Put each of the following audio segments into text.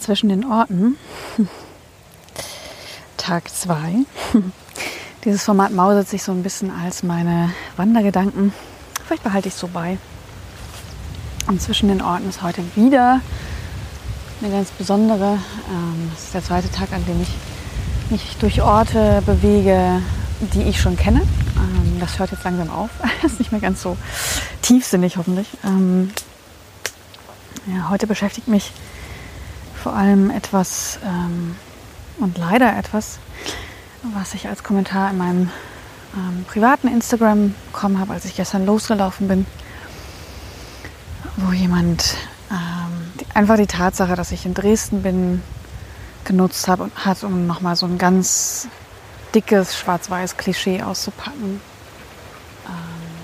Zwischen den Orten. Tag 2. Dieses Format mausert sich so ein bisschen als meine Wandergedanken. Vielleicht behalte ich es so bei. Und zwischen den Orten ist heute wieder eine ganz besondere. Ähm, es ist der zweite Tag, an dem ich mich durch Orte bewege, die ich schon kenne. Ähm, das hört jetzt langsam auf. ist nicht mehr ganz so tiefsinnig, hoffentlich. Ähm, ja, heute beschäftigt mich vor allem etwas ähm, und leider etwas, was ich als Kommentar in meinem ähm, privaten Instagram bekommen habe, als ich gestern losgelaufen bin, wo jemand ähm, die, einfach die Tatsache, dass ich in Dresden bin, genutzt habe und hat, um nochmal so ein ganz dickes schwarz-weiß Klischee auszupacken. Ähm,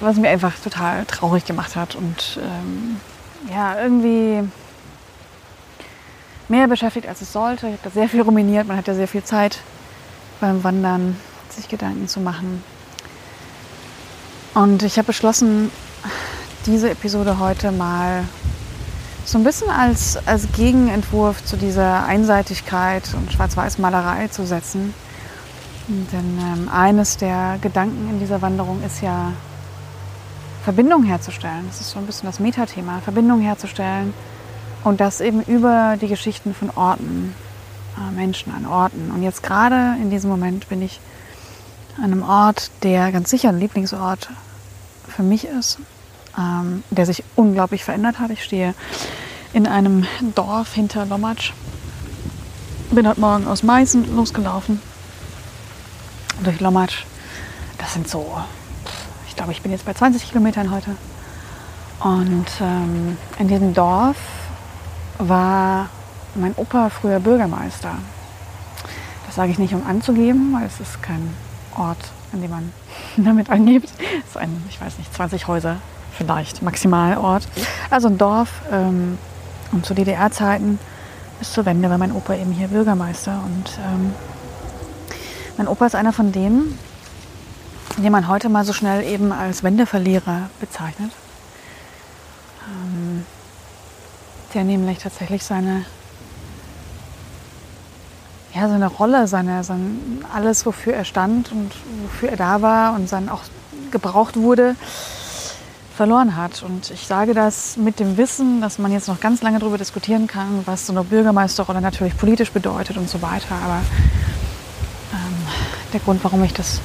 was mir einfach total traurig gemacht hat und ähm, ja, irgendwie mehr beschäftigt, als es sollte. Ich habe da sehr viel ruminiert. Man hat ja sehr viel Zeit beim Wandern, sich Gedanken zu machen. Und ich habe beschlossen, diese Episode heute mal so ein bisschen als, als Gegenentwurf zu dieser Einseitigkeit und Schwarz-Weiß-Malerei zu setzen. Denn ähm, eines der Gedanken in dieser Wanderung ist ja, Verbindung herzustellen. Das ist so ein bisschen das Metathema, Verbindung herzustellen und das eben über die Geschichten von Orten, äh, Menschen an Orten. Und jetzt gerade in diesem Moment bin ich an einem Ort, der ganz sicher ein Lieblingsort für mich ist, ähm, der sich unglaublich verändert hat. Ich stehe in einem Dorf hinter Lommatsch. Bin heute Morgen aus Meißen losgelaufen. Durch Lommatsch. Das sind so, ich glaube, ich bin jetzt bei 20 Kilometern heute. Und ähm, in diesem Dorf war mein Opa früher Bürgermeister. Das sage ich nicht, um anzugeben, weil es ist kein Ort, an dem man damit angibt. Es ist ein, ich weiß nicht, 20 Häuser vielleicht, Maximalort. Also ein Dorf. Ähm, und zu DDR-Zeiten bis zur Wende war mein Opa eben hier Bürgermeister. Und ähm, mein Opa ist einer von denen, den man heute mal so schnell eben als Wendeverlierer bezeichnet. Ähm, der nämlich tatsächlich seine, ja, seine Rolle, seine, sein, alles, wofür er stand und wofür er da war und dann auch gebraucht wurde, verloren hat. Und ich sage das mit dem Wissen, dass man jetzt noch ganz lange darüber diskutieren kann, was so eine Bürgermeisterrolle natürlich politisch bedeutet und so weiter. Aber ähm, der Grund, warum ich das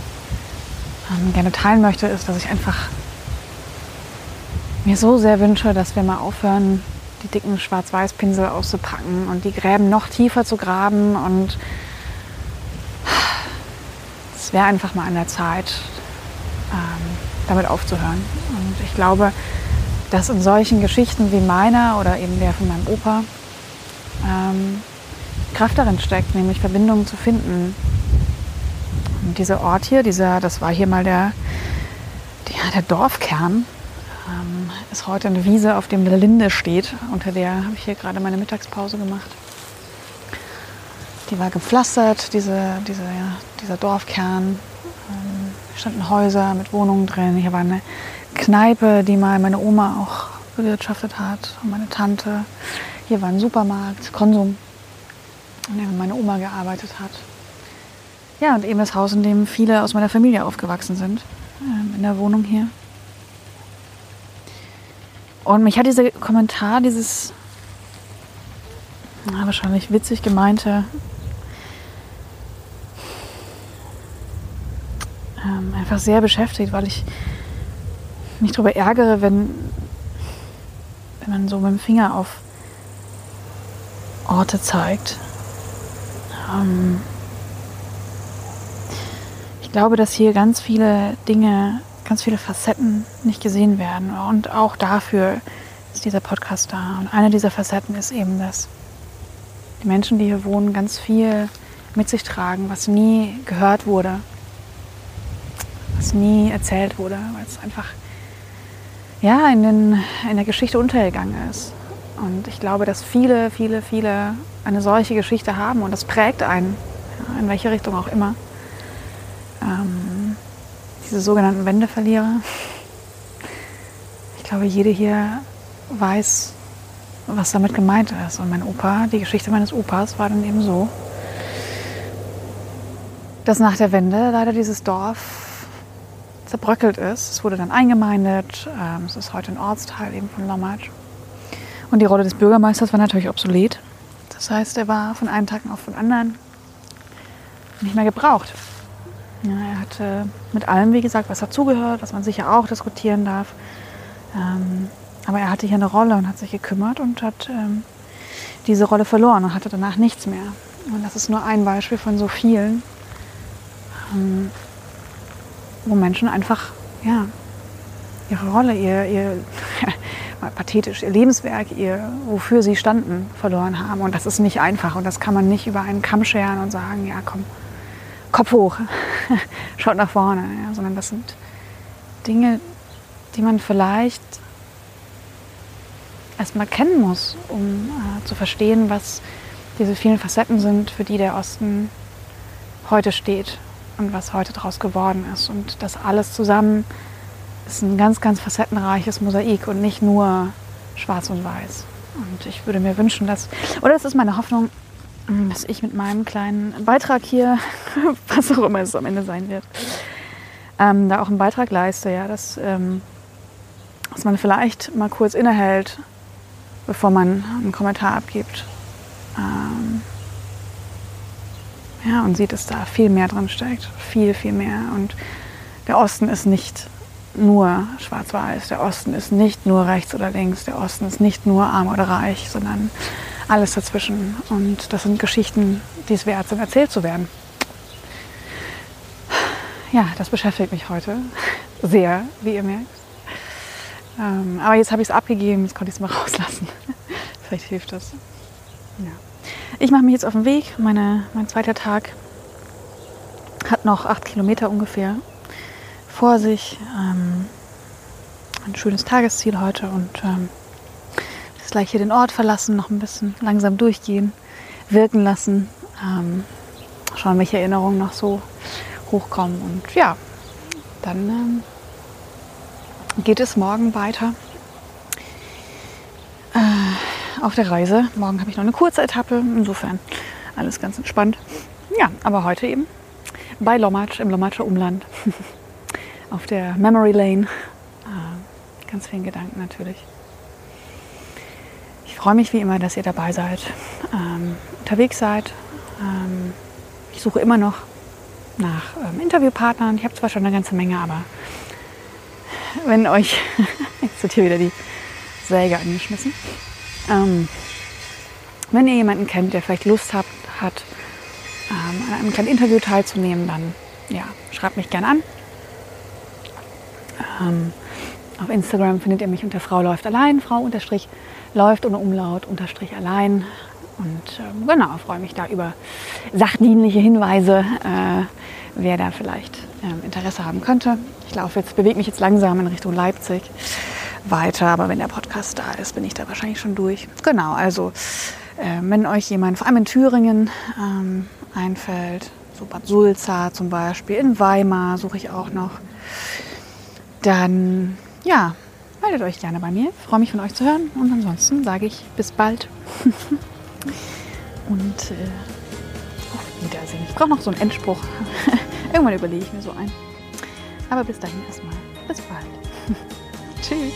ähm, gerne teilen möchte, ist, dass ich einfach mir so sehr wünsche, dass wir mal aufhören, die dicken Schwarz-Weiß-Pinsel auszupacken und die Gräben noch tiefer zu graben. Und es wäre einfach mal an der Zeit, ähm, damit aufzuhören. Und ich glaube, dass in solchen Geschichten wie meiner oder eben der von meinem Opa ähm, Kraft darin steckt, nämlich Verbindungen zu finden. Dieser Ort hier, dieser, das war hier mal der, der, der Dorfkern, ähm, ist heute eine Wiese, auf dem eine Linde steht. Unter der habe ich hier gerade meine Mittagspause gemacht. Die war gepflastert, diese, diese, ja, dieser Dorfkern. Ähm, standen Häuser mit Wohnungen drin. Hier war eine Kneipe, die mal meine Oma auch bewirtschaftet hat und meine Tante. Hier war ein Supermarkt, Konsum, in dem meine Oma gearbeitet hat. Ja, und eben das Haus, in dem viele aus meiner Familie aufgewachsen sind, ähm, in der Wohnung hier. Und mich hat dieser Kommentar, dieses na, wahrscheinlich witzig gemeinte, ähm, einfach sehr beschäftigt, weil ich mich darüber ärgere, wenn, wenn man so mit dem Finger auf Orte zeigt. Ähm, glaube, dass hier ganz viele Dinge ganz viele Facetten nicht gesehen werden. Und auch dafür ist dieser Podcast da. Und eine dieser Facetten ist eben, dass die Menschen, die hier wohnen, ganz viel mit sich tragen, was nie gehört wurde, was nie erzählt wurde, weil es einfach ja, in, den, in der Geschichte untergegangen ist. Und ich glaube, dass viele, viele, viele eine solche Geschichte haben und das prägt einen, ja, in welche Richtung auch immer. Ähm, diese sogenannten Wendeverlierer. Ich glaube, jede hier weiß, was damit gemeint ist. Und mein Opa, die Geschichte meines Opas war dann eben so, dass nach der Wende leider dieses Dorf zerbröckelt ist. Es wurde dann eingemeindet. Ähm, es ist heute ein Ortsteil eben von Lommatsch. Und die Rolle des Bürgermeisters war natürlich obsolet. Das heißt, er war von einem Tag auf den anderen nicht mehr gebraucht. Ja, er hatte mit allem, wie gesagt, was dazugehört, was man sicher auch diskutieren darf. Ähm, aber er hatte hier eine Rolle und hat sich gekümmert und hat ähm, diese Rolle verloren und hatte danach nichts mehr. Und das ist nur ein Beispiel von so vielen, ähm, wo Menschen einfach ja, ihre Rolle, ihr, ihr pathetisch, ihr Lebenswerk, ihr, wofür sie standen, verloren haben. Und das ist nicht einfach und das kann man nicht über einen Kamm scheren und sagen, ja komm, Kopf hoch, schaut nach vorne, ja, sondern das sind Dinge, die man vielleicht erstmal kennen muss, um äh, zu verstehen, was diese vielen Facetten sind, für die der Osten heute steht und was heute daraus geworden ist. Und das alles zusammen ist ein ganz, ganz facettenreiches Mosaik und nicht nur schwarz und weiß. Und ich würde mir wünschen, dass, oder das ist meine Hoffnung, dass ich mit meinem kleinen Beitrag hier, was auch immer es am Ende sein wird, ähm, da auch einen Beitrag leiste, ja, dass, ähm, dass man vielleicht mal kurz innehält, bevor man einen Kommentar abgibt. Ähm, ja, und sieht, dass da viel mehr drin steckt. Viel, viel mehr. Und der Osten ist nicht nur schwarz-weiß. Der Osten ist nicht nur rechts oder links. Der Osten ist nicht nur arm oder reich, sondern alles dazwischen. Und das sind Geschichten, die es wert sind, erzählt zu werden. Ja, das beschäftigt mich heute sehr, wie ihr merkt. Ähm, aber jetzt habe ich es abgegeben, jetzt konnte ich es mal rauslassen. Vielleicht hilft das. Ja. Ich mache mich jetzt auf den Weg. Meine, mein zweiter Tag hat noch acht Kilometer ungefähr vor sich. Ähm, ein schönes Tagesziel heute und ähm, jetzt gleich hier den Ort verlassen, noch ein bisschen langsam durchgehen, wirken lassen, ähm, schauen, welche Erinnerungen noch so hochkommen und ja, dann ähm, geht es morgen weiter äh, auf der Reise. Morgen habe ich noch eine kurze Etappe, insofern alles ganz entspannt. Ja, aber heute eben bei Lommatsch im Lommatscher Umland. auf der Memory Lane. Äh, ganz vielen Gedanken natürlich. Ich freue mich wie immer, dass ihr dabei seid, ähm, unterwegs seid. Ähm, ich suche immer noch nach ähm, Interviewpartnern. Ich habe zwar schon eine ganze Menge, aber wenn euch, jetzt wird hier wieder die Säge angeschmissen, ähm, wenn ihr jemanden kennt, der vielleicht Lust hat, hat ähm, an einem kleinen Interview teilzunehmen, dann ja, schreibt mich gerne an. Ähm, auf Instagram findet ihr mich unter Frau läuft allein, Frau unterstrich läuft ohne Umlaut unterstrich allein. Und ähm, genau, freue mich da über sachdienliche Hinweise, äh, wer da vielleicht ähm, Interesse haben könnte. Ich laufe jetzt, bewege mich jetzt langsam in Richtung Leipzig weiter, aber wenn der Podcast da ist, bin ich da wahrscheinlich schon durch. Genau, also äh, wenn euch jemand, vor allem in Thüringen, ähm, einfällt, so Bad Sulza zum Beispiel, in Weimar suche ich auch noch dann ja, meldet euch gerne bei mir. Ich freue mich von euch zu hören. Und ansonsten sage ich bis bald. Und äh, auf Wiedersehen. Ich brauche noch so einen Endspruch. Irgendwann überlege ich mir so ein. Aber bis dahin erstmal. Bis bald. Tschüss.